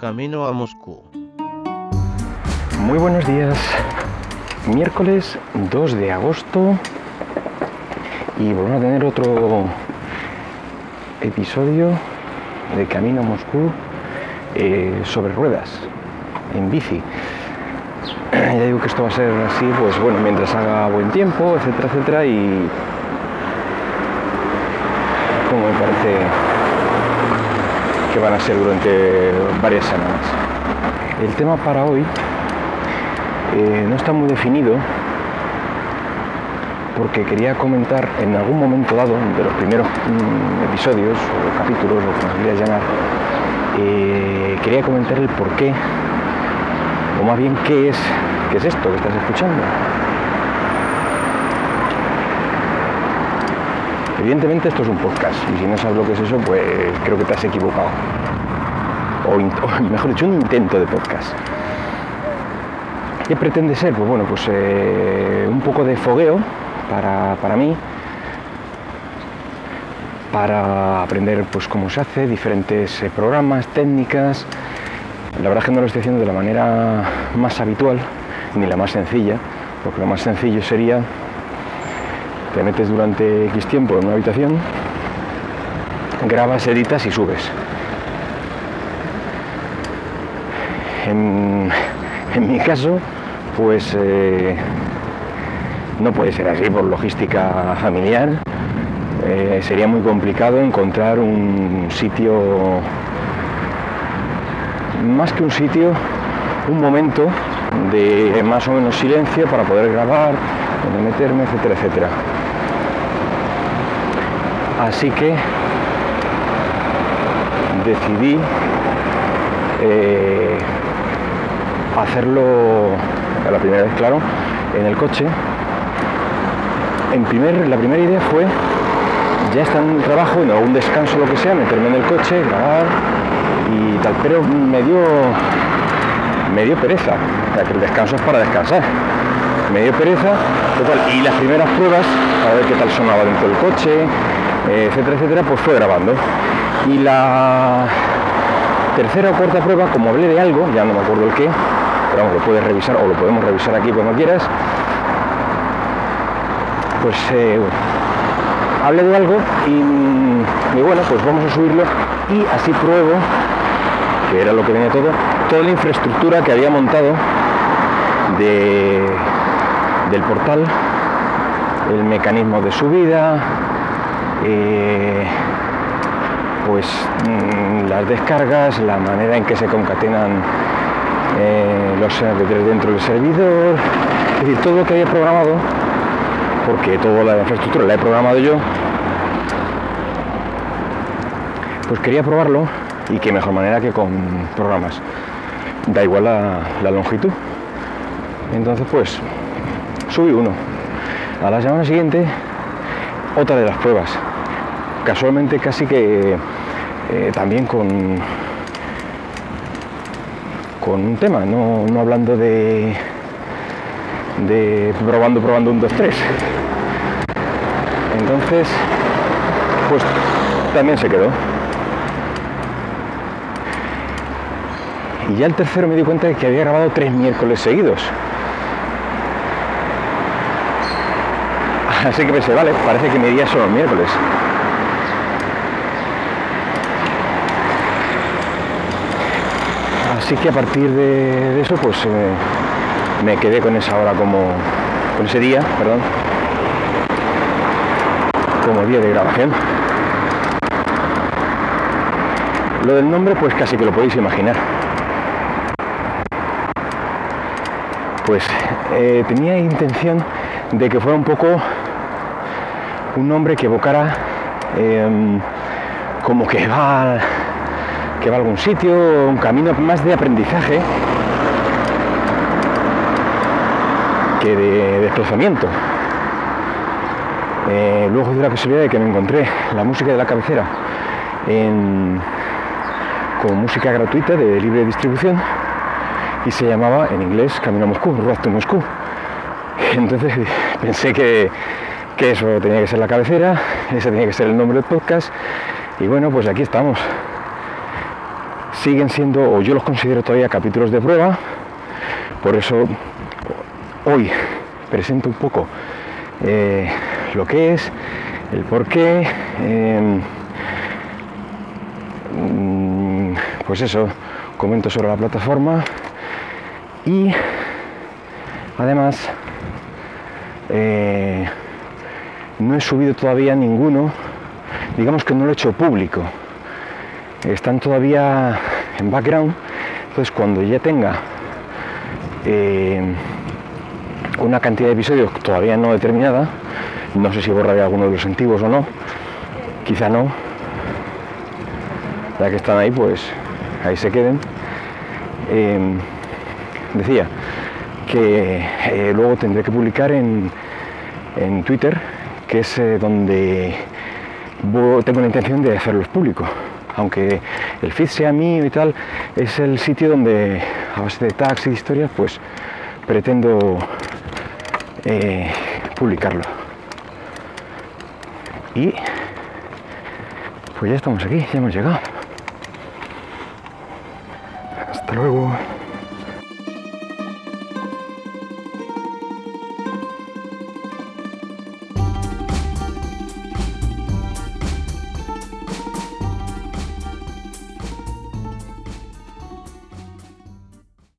camino a Moscú. Muy buenos días. Miércoles 2 de agosto y vamos a tener otro episodio de Camino a Moscú eh, sobre ruedas, en bici. Ya digo que esto va a ser así, pues bueno, mientras haga buen tiempo, etcétera, etcétera, y como me parece que van a ser durante varias semanas. El tema para hoy eh, no está muy definido porque quería comentar en algún momento dado de los primeros mm, episodios o capítulos o como quería llamar eh, quería comentar el por qué o más bien qué es qué es esto que estás escuchando evidentemente esto es un podcast y si no sabes lo que es eso pues creo que te has equivocado o, mejor dicho un intento de podcast ¿Qué pretende ser? Pues bueno, pues eh, un poco de fogueo para, para, mí, para aprender pues cómo se hace, diferentes eh, programas, técnicas. La verdad es que no lo estoy haciendo de la manera más habitual, ni la más sencilla, porque lo más sencillo sería, te metes durante X tiempo en una habitación, grabas, editas y subes. En, mi caso, pues eh, no puede ser así por logística familiar. Eh, sería muy complicado encontrar un sitio, más que un sitio, un momento de más o menos silencio para poder grabar, donde meterme, etcétera, etcétera. Así que decidí eh, hacerlo la primera vez, claro, en el coche. En primer, la primera idea fue, ya está en el trabajo, en algún descanso, lo que sea, meterme en el coche, grabar y tal, pero me dio, me dio pereza, que el descanso es para descansar. Me dio pereza, total, y las primeras pruebas, para ver qué tal sonaba dentro del coche, etcétera, etcétera, pues fue grabando. Y la tercera o cuarta prueba, como hablé de algo, ya no me acuerdo el qué, pero vamos, lo puedes revisar o lo podemos revisar aquí cuando quieras. Pues eh, hablé de algo y, bueno, pues vamos a subirlo y así pruebo, que era lo que venía todo, toda la infraestructura que había montado de, del portal, el mecanismo de subida, eh, pues mm, las descargas, la manera en que se concatenan eh, los MP3 dentro del servidor, es decir, todo lo que había programado, porque toda la infraestructura la he programado yo, pues quería probarlo y qué mejor manera que con programas. Da igual la, longitud. Entonces pues subí uno. A la semana siguiente otra de las pruebas. Casualmente casi que eh, también con con un tema, no, hablando de, de probando, probando un, dos, tres. Entonces, pues también se quedó. Y ya el tercero me di cuenta de que había grabado tres miércoles seguidos. Así que pensé, vale, parece que mi día son los miércoles. Así que a partir de, eso, pues eh, me quedé con esa hora como, con ese día, perdón, como día de grabación. Lo del nombre, pues casi que lo podéis imaginar. Pues eh, tenía intención de que fuera un poco un nombre que evocara em, como que va que va a algún sitio, un camino más de aprendizaje que de desplazamiento. Eh, luego de la posibilidad de que me encontré la música de la cabecera en, como música gratuita de libre distribución y se llamaba en inglés Camino a Moscú, Road to Moscú. Entonces pensé que, que eso tenía que ser la cabecera, ese tenía que ser el nombre del podcast y bueno, pues aquí estamos siguen siendo, o yo los considero todavía capítulos de prueba, por eso hoy presento un poco eh, lo que es, el por qué, em, mm, pues eso, comento sobre la plataforma. Y además eh, no he subido todavía ninguno, digamos que no lo he hecho público, están todavía en background, entonces cuando ya tenga eh, una cantidad de episodios todavía no determinada, no sé si borraré alguno de los antiguos o no, quizá no, ya que están ahí pues ahí se queden. Em, decía que eh, luego tendré que publicar en, en Twitter, que es eh, donde tengo la intención de hacerlos públicos aunque el feed sea mío y tal, es el sitio donde a base de tags y historias, pues pretendo eh, publicarlo. Y pues ya estamos aquí, ya hemos llegado. Hasta luego.